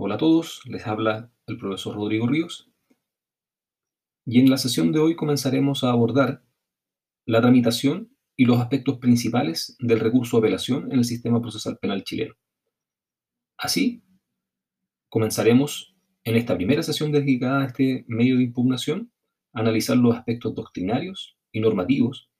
Hola a todos, les habla el profesor Rodrigo Ríos y en la sesión de hoy comenzaremos a abordar la tramitación y los aspectos principales del recurso de apelación en el sistema procesal penal chileno. Así, comenzaremos en esta primera sesión dedicada a este medio de impugnación a analizar los aspectos doctrinarios y normativos,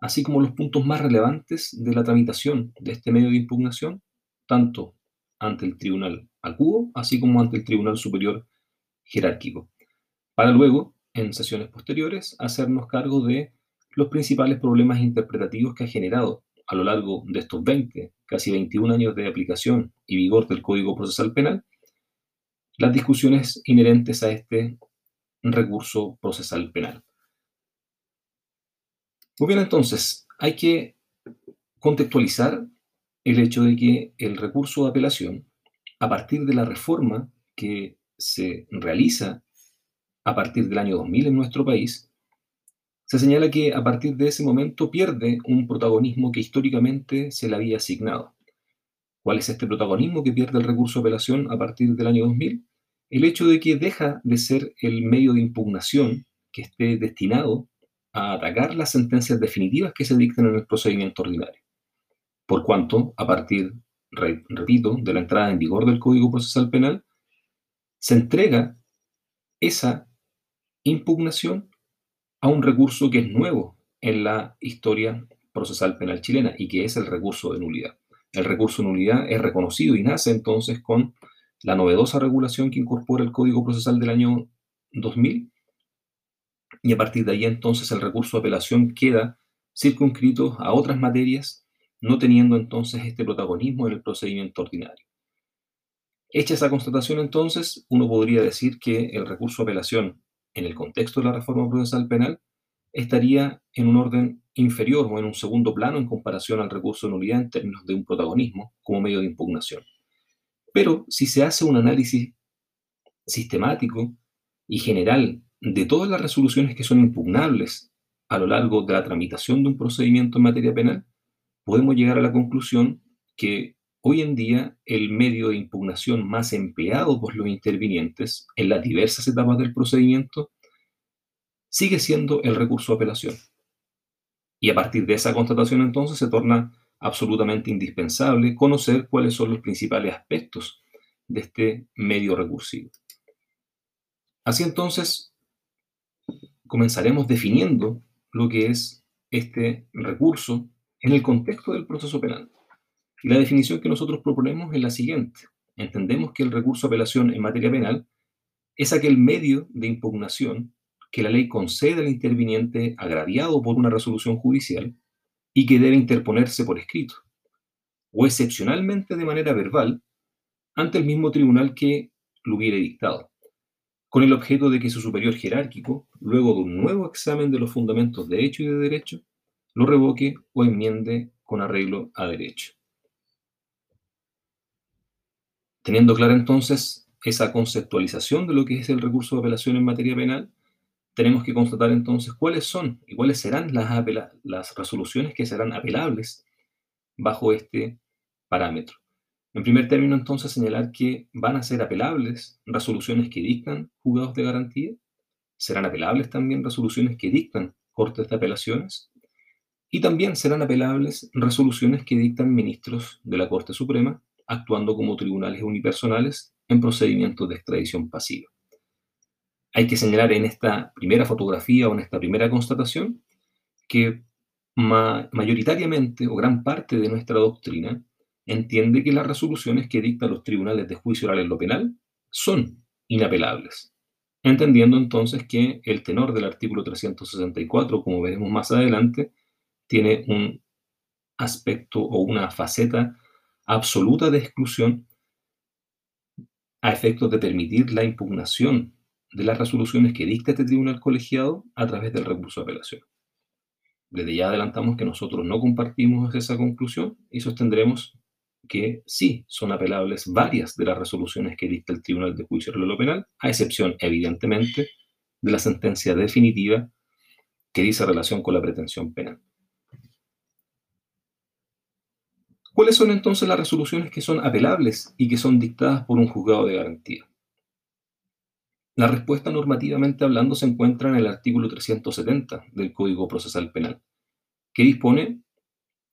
así como los puntos más relevantes de la tramitación de este medio de impugnación, tanto ante el tribunal agudo, así como ante el tribunal superior jerárquico, para luego, en sesiones posteriores, hacernos cargo de los principales problemas interpretativos que ha generado a lo largo de estos 20, casi 21 años de aplicación y vigor del Código Procesal Penal, las discusiones inherentes a este recurso procesal penal. Muy bien, entonces, hay que contextualizar el hecho de que el recurso de apelación, a partir de la reforma que se realiza a partir del año 2000 en nuestro país, se señala que a partir de ese momento pierde un protagonismo que históricamente se le había asignado. ¿Cuál es este protagonismo que pierde el recurso de apelación a partir del año 2000? El hecho de que deja de ser el medio de impugnación que esté destinado a atacar las sentencias definitivas que se dictan en el procedimiento ordinario por cuanto, a partir, repito, de la entrada en vigor del Código Procesal Penal, se entrega esa impugnación a un recurso que es nuevo en la historia procesal penal chilena y que es el recurso de nulidad. El recurso de nulidad es reconocido y nace entonces con la novedosa regulación que incorpora el Código Procesal del año 2000 y a partir de ahí entonces el recurso de apelación queda circunscrito a otras materias no teniendo entonces este protagonismo en el procedimiento ordinario. Hecha esa constatación entonces, uno podría decir que el recurso de apelación en el contexto de la reforma procesal penal estaría en un orden inferior o en un segundo plano en comparación al recurso de nulidad en términos de un protagonismo como medio de impugnación. Pero si se hace un análisis sistemático y general de todas las resoluciones que son impugnables a lo largo de la tramitación de un procedimiento en materia penal, podemos llegar a la conclusión que hoy en día el medio de impugnación más empleado por los intervinientes en las diversas etapas del procedimiento sigue siendo el recurso de apelación. Y a partir de esa constatación entonces se torna absolutamente indispensable conocer cuáles son los principales aspectos de este medio recursivo. Así entonces, comenzaremos definiendo lo que es este recurso en el contexto del proceso penal. La definición que nosotros proponemos es la siguiente. Entendemos que el recurso de apelación en materia penal es aquel medio de impugnación que la ley concede al interviniente agraviado por una resolución judicial y que debe interponerse por escrito, o excepcionalmente de manera verbal, ante el mismo tribunal que lo hubiere dictado, con el objeto de que su superior jerárquico, luego de un nuevo examen de los fundamentos de hecho y de derecho, lo revoque o enmiende con arreglo a derecho. Teniendo clara entonces esa conceptualización de lo que es el recurso de apelación en materia penal, tenemos que constatar entonces cuáles son y cuáles serán las, las resoluciones que serán apelables bajo este parámetro. En primer término, entonces, señalar que van a ser apelables resoluciones que dictan juzgados de garantía, serán apelables también resoluciones que dictan cortes de apelaciones, y también serán apelables resoluciones que dictan ministros de la Corte Suprema, actuando como tribunales unipersonales en procedimientos de extradición pasiva. Hay que señalar en esta primera fotografía o en esta primera constatación que mayoritariamente o gran parte de nuestra doctrina entiende que las resoluciones que dictan los tribunales de juicio oral en lo penal son inapelables, entendiendo entonces que el tenor del artículo 364, como veremos más adelante, tiene un aspecto o una faceta absoluta de exclusión a efectos de permitir la impugnación de las resoluciones que dicta este tribunal colegiado a través del recurso de apelación. Desde ya adelantamos que nosotros no compartimos esa conclusión y sostendremos que sí son apelables varias de las resoluciones que dicta el Tribunal de Juicio de lo Penal, a excepción, evidentemente, de la sentencia definitiva que dice relación con la pretensión penal. ¿Cuáles son entonces las resoluciones que son apelables y que son dictadas por un juzgado de garantía? La respuesta normativamente hablando se encuentra en el artículo 370 del Código Procesal Penal, que dispone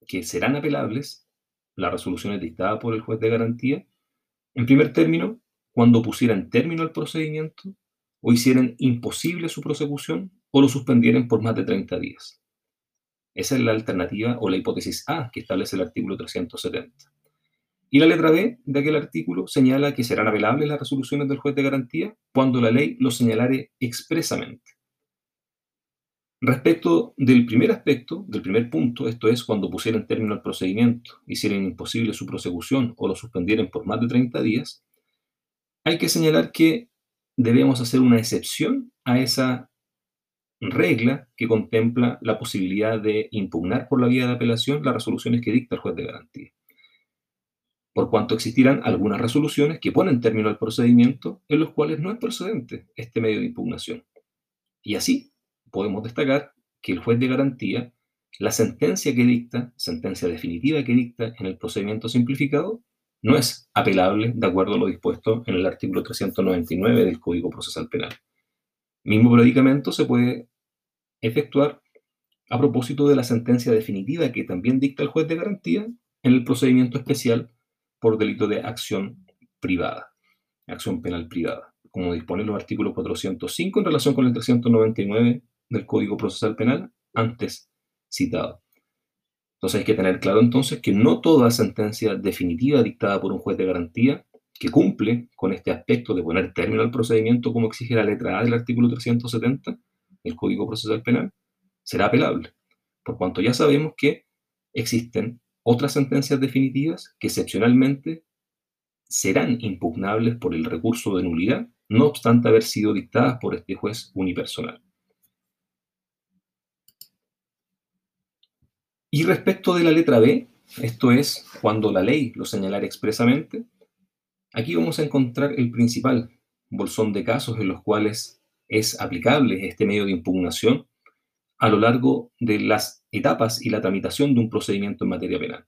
que serán apelables las resoluciones dictadas por el juez de garantía, en primer término, cuando pusieran término al procedimiento o hicieran imposible su prosecución o lo suspendieran por más de 30 días. Esa es la alternativa o la hipótesis A que establece el artículo 370. Y la letra B de aquel artículo señala que serán apelables las resoluciones del juez de garantía cuando la ley lo señalare expresamente. Respecto del primer aspecto, del primer punto, esto es cuando pusieran término al procedimiento, hicieran imposible su prosecución o lo suspendieran por más de 30 días, hay que señalar que debemos hacer una excepción a esa regla que contempla la posibilidad de impugnar por la vía de apelación las resoluciones que dicta el juez de garantía. Por cuanto existirán algunas resoluciones que ponen término al procedimiento en los cuales no es procedente este medio de impugnación. Y así podemos destacar que el juez de garantía, la sentencia que dicta, sentencia definitiva que dicta en el procedimiento simplificado, no es apelable de acuerdo a lo dispuesto en el artículo 399 del Código Procesal Penal. Mismo predicamento se puede efectuar a propósito de la sentencia definitiva que también dicta el juez de garantía en el procedimiento especial por delito de acción privada, acción penal privada, como disponen los artículos 405 en relación con el 399 del Código Procesal Penal antes citado. Entonces hay que tener claro entonces que no toda sentencia definitiva dictada por un juez de garantía que cumple con este aspecto de poner término al procedimiento como exige la letra A del artículo 370 del Código Procesal Penal será apelable, por cuanto ya sabemos que existen otras sentencias definitivas que excepcionalmente serán impugnables por el recurso de nulidad, no obstante haber sido dictadas por este juez unipersonal. Y respecto de la letra B, esto es cuando la ley lo señalara expresamente, aquí vamos a encontrar el principal bolsón de casos en los cuales es aplicable este medio de impugnación a lo largo de las etapas y la tramitación de un procedimiento en materia penal.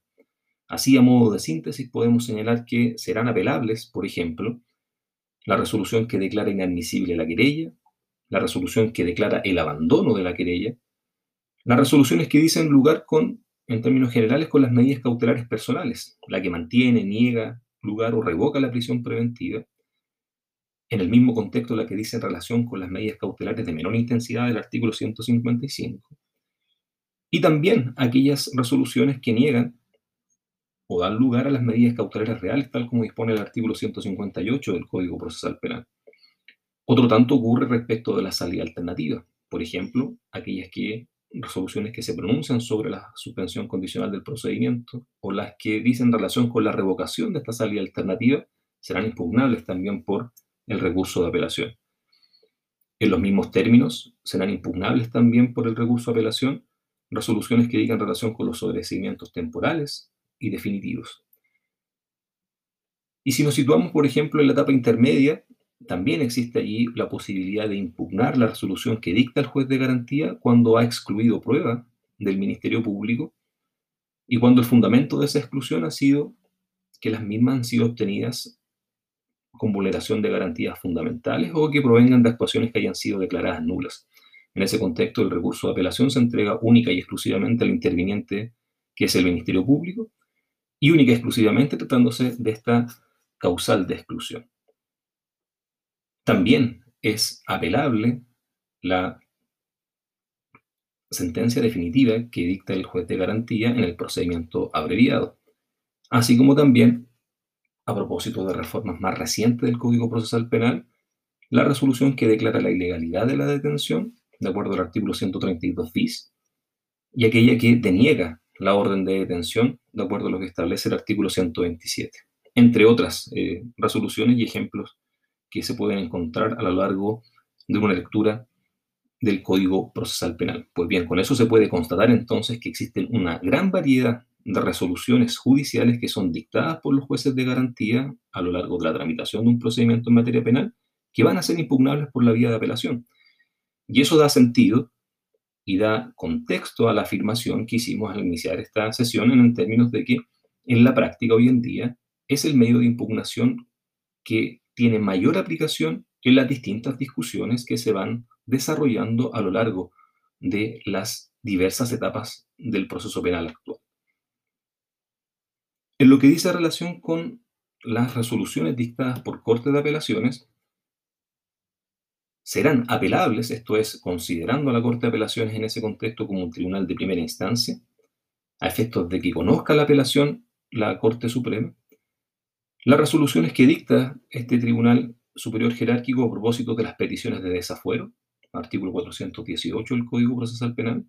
Así, a modo de síntesis, podemos señalar que serán apelables, por ejemplo, la resolución que declara inadmisible la querella, la resolución que declara el abandono de la querella, las resoluciones que dicen lugar con, en términos generales, con las medidas cautelares personales, la que mantiene, niega, lugar o revoca la prisión preventiva, en el mismo contexto la que dice en relación con las medidas cautelares de menor intensidad del artículo 155, y también aquellas resoluciones que niegan o dan lugar a las medidas cautelares reales, tal como dispone el artículo 158 del Código Procesal Penal. Otro tanto ocurre respecto de la salida alternativa, por ejemplo, aquellas que resoluciones que se pronuncian sobre la suspensión condicional del procedimiento o las que dicen relación con la revocación de esta salida alternativa serán impugnables también por el recurso de apelación. En los mismos términos, serán impugnables también por el recurso de apelación resoluciones que digan relación con los sobrecimientos temporales y definitivos. Y si nos situamos, por ejemplo, en la etapa intermedia, también existe allí la posibilidad de impugnar la resolución que dicta el juez de garantía cuando ha excluido prueba del Ministerio Público y cuando el fundamento de esa exclusión ha sido que las mismas han sido obtenidas con vulneración de garantías fundamentales o que provengan de actuaciones que hayan sido declaradas nulas. En ese contexto, el recurso de apelación se entrega única y exclusivamente al interviniente, que es el Ministerio Público, y única y exclusivamente tratándose de esta causal de exclusión. También es apelable la sentencia definitiva que dicta el juez de garantía en el procedimiento abreviado, así como también a propósito de reformas más recientes del Código Procesal Penal, la resolución que declara la ilegalidad de la detención, de acuerdo al artículo 132 bis, y aquella que deniega la orden de detención, de acuerdo a lo que establece el artículo 127, entre otras eh, resoluciones y ejemplos que se pueden encontrar a lo largo de una lectura del Código Procesal Penal. Pues bien, con eso se puede constatar entonces que existen una gran variedad resoluciones judiciales que son dictadas por los jueces de garantía a lo largo de la tramitación de un procedimiento en materia penal que van a ser impugnables por la vía de apelación. Y eso da sentido y da contexto a la afirmación que hicimos al iniciar esta sesión en términos de que en la práctica hoy en día es el medio de impugnación que tiene mayor aplicación en las distintas discusiones que se van desarrollando a lo largo de las diversas etapas del proceso penal actual. En lo que dice relación con las resoluciones dictadas por Corte de Apelaciones, serán apelables, esto es, considerando a la Corte de Apelaciones en ese contexto como un tribunal de primera instancia, a efectos de que conozca la apelación la Corte Suprema, las resoluciones que dicta este Tribunal Superior Jerárquico a propósito de las peticiones de desafuero, artículo 418 del Código Procesal Penal,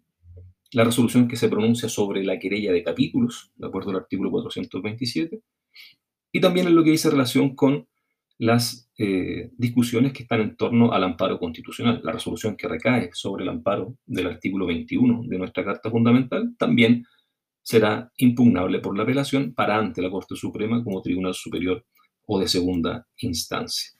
la resolución que se pronuncia sobre la querella de capítulos, de acuerdo al artículo 427, y también en lo que dice relación con las eh, discusiones que están en torno al amparo constitucional. La resolución que recae sobre el amparo del artículo 21 de nuestra Carta Fundamental también será impugnable por la apelación para ante la Corte Suprema como Tribunal Superior o de segunda instancia.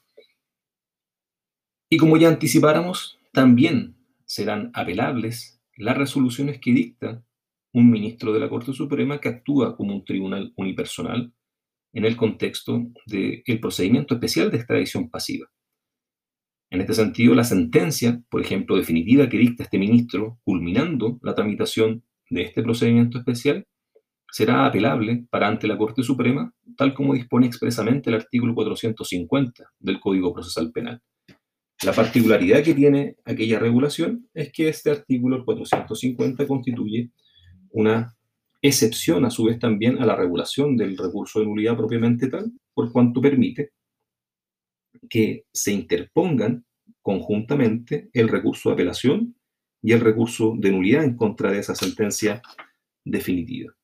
Y como ya anticipáramos, también serán apelables las resoluciones que dicta un ministro de la Corte Suprema que actúa como un tribunal unipersonal en el contexto del procedimiento especial de extradición pasiva. En este sentido, la sentencia, por ejemplo, definitiva que dicta este ministro, culminando la tramitación de este procedimiento especial, será apelable para ante la Corte Suprema, tal como dispone expresamente el artículo 450 del Código Procesal Penal. La particularidad que tiene aquella regulación es que este artículo, el 450, constituye una excepción a su vez también a la regulación del recurso de nulidad propiamente tal, por cuanto permite que se interpongan conjuntamente el recurso de apelación y el recurso de nulidad en contra de esa sentencia definitiva.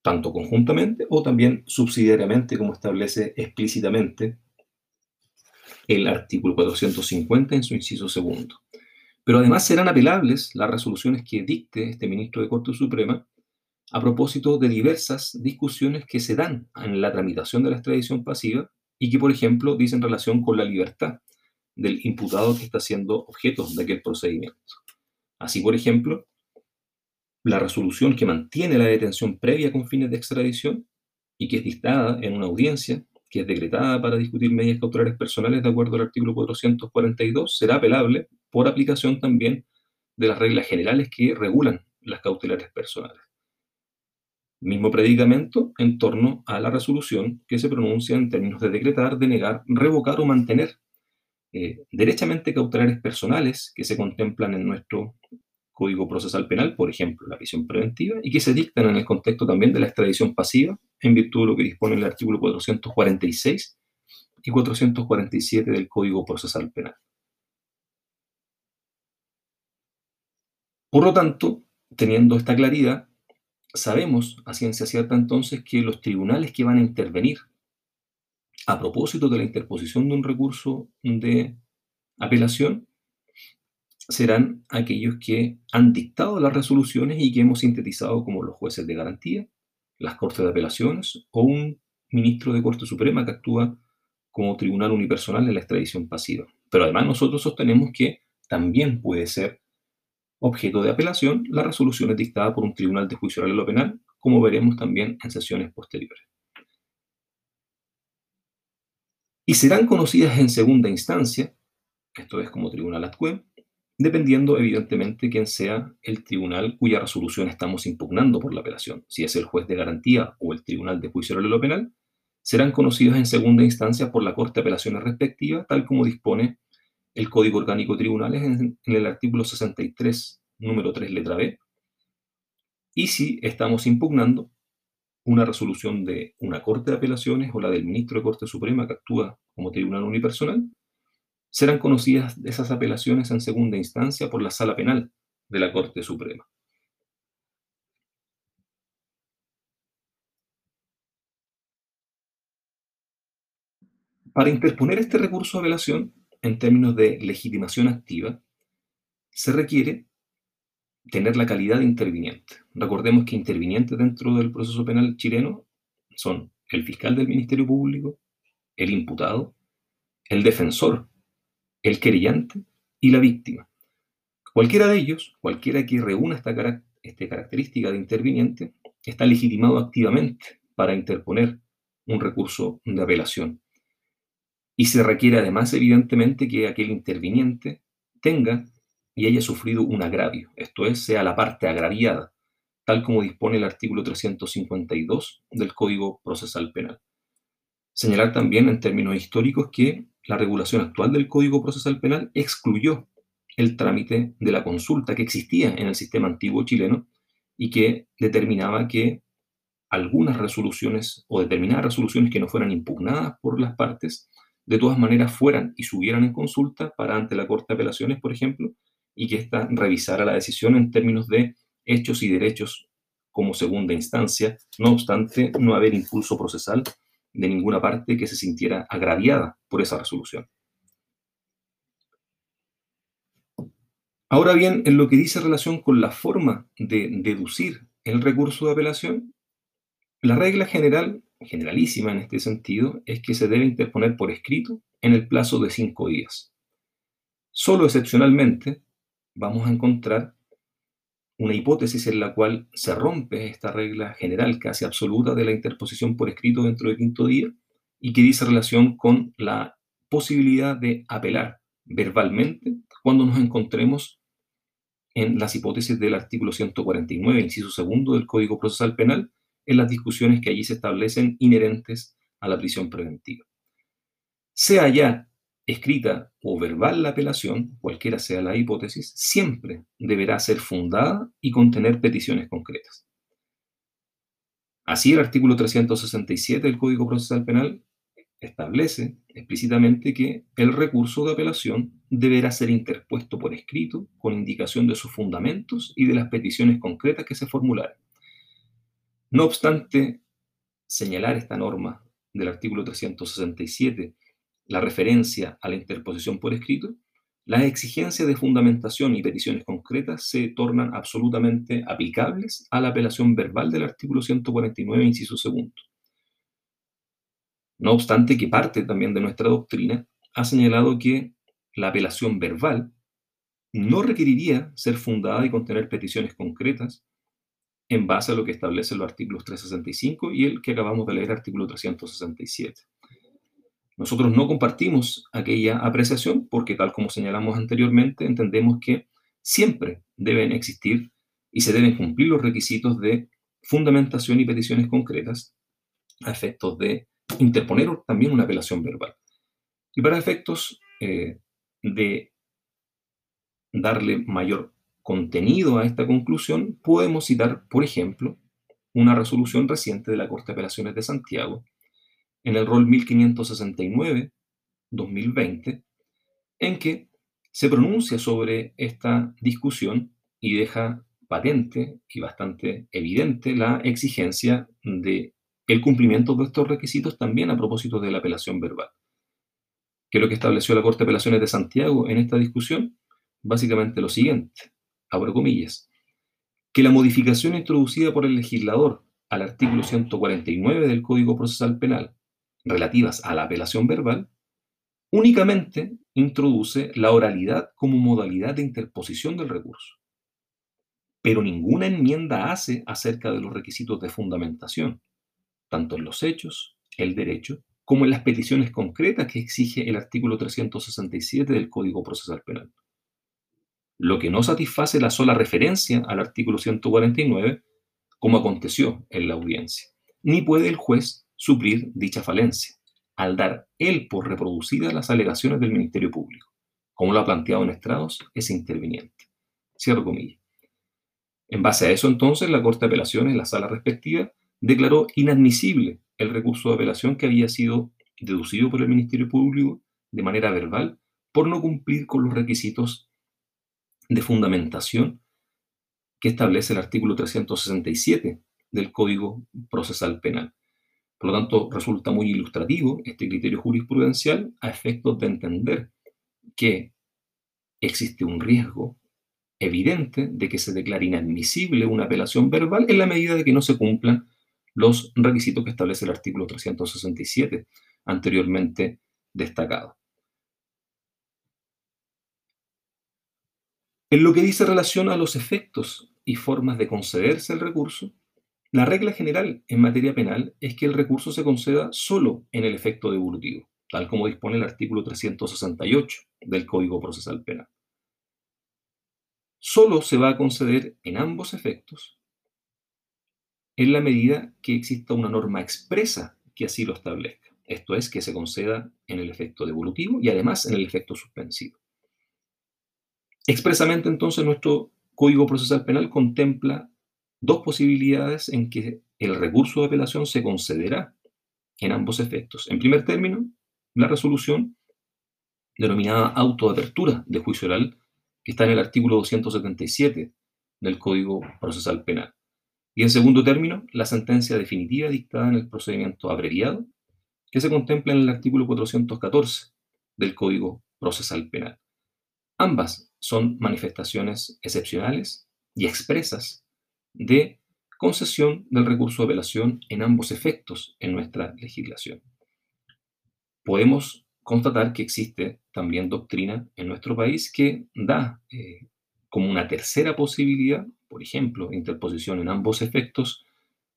Tanto conjuntamente o también subsidiariamente, como establece explícitamente el artículo 450 en su inciso segundo. Pero además serán apelables las resoluciones que dicte este ministro de Corte Suprema a propósito de diversas discusiones que se dan en la tramitación de la extradición pasiva y que, por ejemplo, dicen relación con la libertad del imputado que está siendo objeto de aquel procedimiento. Así, por ejemplo, la resolución que mantiene la detención previa con fines de extradición y que es dictada en una audiencia que es decretada para discutir medidas cautelares personales de acuerdo al artículo 442, será apelable por aplicación también de las reglas generales que regulan las cautelares personales. Mismo predicamento en torno a la resolución que se pronuncia en términos de decretar, denegar, revocar o mantener eh, derechamente cautelares personales que se contemplan en nuestro Código Procesal Penal, por ejemplo, la prisión preventiva, y que se dictan en el contexto también de la extradición pasiva, en virtud de lo que dispone el artículo 446 y 447 del Código Procesal Penal. Por lo tanto, teniendo esta claridad, sabemos a ciencia cierta entonces que los tribunales que van a intervenir a propósito de la interposición de un recurso de apelación serán aquellos que han dictado las resoluciones y que hemos sintetizado como los jueces de garantía, las cortes de apelaciones o un ministro de Corte Suprema que actúa como tribunal unipersonal en la extradición pasiva. Pero además nosotros sostenemos que también puede ser objeto de apelación las resoluciones dictadas por un tribunal de juicio oral o penal, como veremos también en sesiones posteriores. Y serán conocidas en segunda instancia, esto es como tribunal adcue, dependiendo evidentemente quién sea el tribunal cuya resolución estamos impugnando por la apelación. Si es el juez de garantía o el tribunal de juicio oral o penal, serán conocidos en segunda instancia por la Corte de Apelaciones respectiva, tal como dispone el Código Orgánico de Tribunales en, en el artículo 63, número 3, letra B. Y si estamos impugnando una resolución de una Corte de Apelaciones o la del ministro de Corte Suprema que actúa como tribunal unipersonal, serán conocidas esas apelaciones en segunda instancia por la Sala Penal de la Corte Suprema. Para interponer este recurso de apelación, en términos de legitimación activa, se requiere tener la calidad de interviniente. Recordemos que intervinientes dentro del proceso penal chileno son el fiscal del Ministerio Público, el imputado, el defensor el querellante y la víctima. Cualquiera de ellos, cualquiera que reúna esta característica de interviniente, está legitimado activamente para interponer un recurso de apelación. Y se requiere además, evidentemente, que aquel interviniente tenga y haya sufrido un agravio, esto es, sea la parte agraviada, tal como dispone el artículo 352 del Código Procesal Penal. Señalar también en términos históricos que la regulación actual del Código Procesal Penal excluyó el trámite de la consulta que existía en el sistema antiguo chileno y que determinaba que algunas resoluciones o determinadas resoluciones que no fueran impugnadas por las partes, de todas maneras fueran y subieran en consulta para ante la Corte de Apelaciones, por ejemplo, y que ésta revisara la decisión en términos de hechos y derechos como segunda instancia, no obstante no haber impulso procesal de ninguna parte que se sintiera agraviada por esa resolución. Ahora bien, en lo que dice relación con la forma de deducir el recurso de apelación, la regla general, generalísima en este sentido, es que se debe interponer por escrito en el plazo de cinco días. Solo excepcionalmente vamos a encontrar una hipótesis en la cual se rompe esta regla general casi absoluta de la interposición por escrito dentro del quinto día y que dice relación con la posibilidad de apelar verbalmente cuando nos encontremos en las hipótesis del artículo 149, inciso segundo del Código Procesal Penal, en las discusiones que allí se establecen inherentes a la prisión preventiva. Sea ya escrita o verbal la apelación, cualquiera sea la hipótesis, siempre deberá ser fundada y contener peticiones concretas. Así, el artículo 367 del Código Procesal Penal establece explícitamente que el recurso de apelación deberá ser interpuesto por escrito con indicación de sus fundamentos y de las peticiones concretas que se formularan. No obstante, señalar esta norma del artículo 367 la referencia a la interposición por escrito, las exigencias de fundamentación y peticiones concretas se tornan absolutamente aplicables a la apelación verbal del artículo 149, inciso segundo. No obstante que parte también de nuestra doctrina ha señalado que la apelación verbal no requeriría ser fundada y contener peticiones concretas en base a lo que establecen los artículos 365 y el que acabamos de leer, artículo 367. Nosotros no compartimos aquella apreciación porque, tal como señalamos anteriormente, entendemos que siempre deben existir y se deben cumplir los requisitos de fundamentación y peticiones concretas a efectos de interponer también una apelación verbal. Y para efectos eh, de darle mayor contenido a esta conclusión, podemos citar, por ejemplo, una resolución reciente de la Corte de Apelaciones de Santiago, en el rol 1569-2020, en que se pronuncia sobre esta discusión y deja patente y bastante evidente la exigencia de el cumplimiento de estos requisitos también a propósito de la apelación verbal. ¿Qué es lo que estableció la Corte de Apelaciones de Santiago en esta discusión? Básicamente lo siguiente, abro comillas, que la modificación introducida por el legislador al artículo 149 del Código Procesal Penal relativas a la apelación verbal, únicamente introduce la oralidad como modalidad de interposición del recurso. Pero ninguna enmienda hace acerca de los requisitos de fundamentación, tanto en los hechos, el derecho, como en las peticiones concretas que exige el artículo 367 del Código Procesal Penal. Lo que no satisface la sola referencia al artículo 149, como aconteció en la audiencia, ni puede el juez suplir dicha falencia, al dar él por reproducidas las alegaciones del Ministerio Público, como lo ha planteado en estrados ese interviniente. Cierro comillas. En base a eso, entonces, la Corte de Apelaciones, la sala respectiva, declaró inadmisible el recurso de apelación que había sido deducido por el Ministerio Público de manera verbal por no cumplir con los requisitos de fundamentación que establece el artículo 367 del Código Procesal Penal. Por lo tanto, resulta muy ilustrativo este criterio jurisprudencial a efectos de entender que existe un riesgo evidente de que se declare inadmisible una apelación verbal en la medida de que no se cumplan los requisitos que establece el artículo 367 anteriormente destacado. En lo que dice relación a los efectos y formas de concederse el recurso, la regla general en materia penal es que el recurso se conceda solo en el efecto devolutivo, tal como dispone el artículo 368 del Código Procesal Penal. Solo se va a conceder en ambos efectos en la medida que exista una norma expresa que así lo establezca. Esto es, que se conceda en el efecto devolutivo y además en el efecto suspensivo. Expresamente, entonces, nuestro Código Procesal Penal contempla dos posibilidades en que el recurso de apelación se concederá en ambos efectos. En primer término, la resolución denominada autoapertura de juicio oral, que está en el artículo 277 del Código Procesal Penal. Y en segundo término, la sentencia definitiva dictada en el procedimiento abreviado, que se contempla en el artículo 414 del Código Procesal Penal. Ambas son manifestaciones excepcionales y expresas de concesión del recurso de apelación en ambos efectos en nuestra legislación. Podemos constatar que existe también doctrina en nuestro país que da eh, como una tercera posibilidad, por ejemplo, interposición en ambos efectos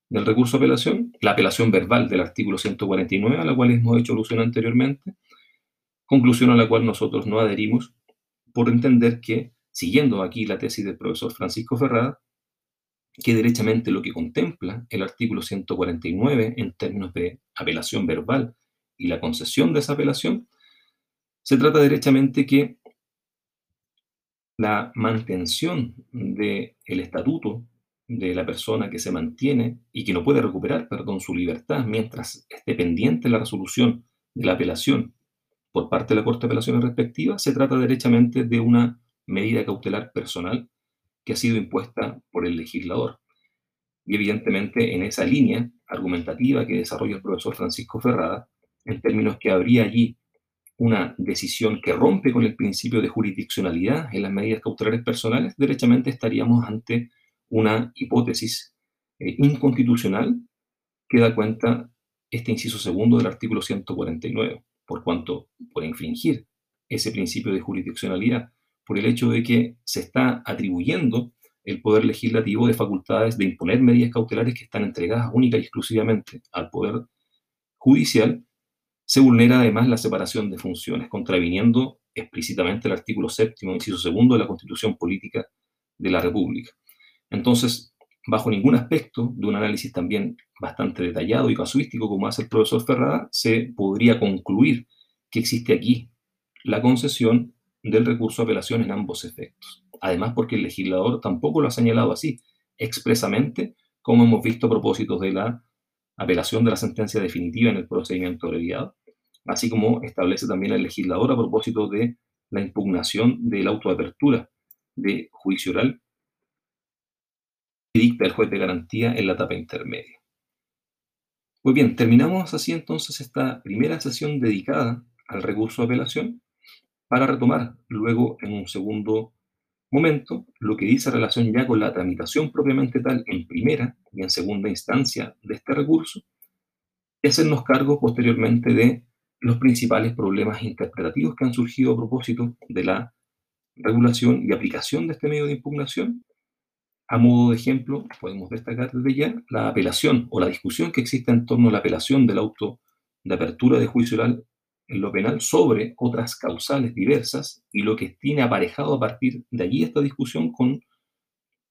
del recurso de apelación, la apelación verbal del artículo 149, a la cual hemos hecho alusión anteriormente, conclusión a la cual nosotros no adherimos por entender que, siguiendo aquí la tesis del profesor Francisco Ferrada, que derechamente lo que contempla el artículo 149 en términos de apelación verbal y la concesión de esa apelación, se trata derechamente que la mantención del estatuto de la persona que se mantiene y que no puede recuperar, perdón, su libertad mientras esté pendiente la resolución de la apelación por parte de la Corte de Apelaciones respectiva, se trata derechamente de una medida cautelar personal que ha sido impuesta por el legislador. Y evidentemente en esa línea argumentativa que desarrolla el profesor Francisco Ferrada, en términos que habría allí una decisión que rompe con el principio de jurisdiccionalidad en las medidas cautelares personales, derechamente estaríamos ante una hipótesis eh, inconstitucional que da cuenta este inciso segundo del artículo 149, por cuanto, por infringir ese principio de jurisdiccionalidad, por el hecho de que se está atribuyendo el Poder Legislativo de facultades de imponer medidas cautelares que están entregadas única y exclusivamente al Poder Judicial, se vulnera además la separación de funciones, contraviniendo explícitamente el artículo séptimo, inciso segundo de la Constitución Política de la República. Entonces, bajo ningún aspecto de un análisis también bastante detallado y casuístico como hace el profesor Ferrada, se podría concluir que existe aquí la concesión del recurso de apelación en ambos efectos. Además, porque el legislador tampoco lo ha señalado así, expresamente, como hemos visto a propósito de la apelación de la sentencia definitiva en el procedimiento abreviado, así como establece también el legislador a propósito de la impugnación de la autoapertura de juicio oral que dicta el juez de garantía en la etapa intermedia. Muy bien, terminamos así entonces esta primera sesión dedicada al recurso de apelación para retomar luego en un segundo momento lo que dice relación ya con la tramitación propiamente tal en primera y en segunda instancia de este recurso y hacernos cargo posteriormente de los principales problemas interpretativos que han surgido a propósito de la regulación y aplicación de este medio de impugnación. A modo de ejemplo, podemos destacar desde ya la apelación o la discusión que existe en torno a la apelación del auto de apertura de juicio oral lo penal sobre otras causales diversas y lo que tiene aparejado a partir de allí esta discusión con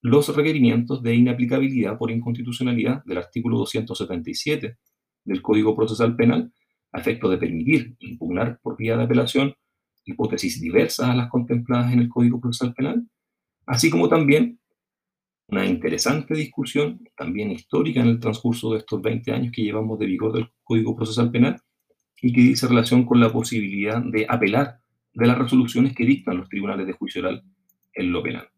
los requerimientos de inaplicabilidad por inconstitucionalidad del artículo 277 del Código Procesal Penal a efecto de permitir impugnar por vía de apelación hipótesis diversas a las contempladas en el Código Procesal Penal, así como también una interesante discusión, también histórica en el transcurso de estos 20 años que llevamos de vigor del Código Procesal Penal, y que dice relación con la posibilidad de apelar de las resoluciones que dictan los tribunales de juicio oral en lo penal.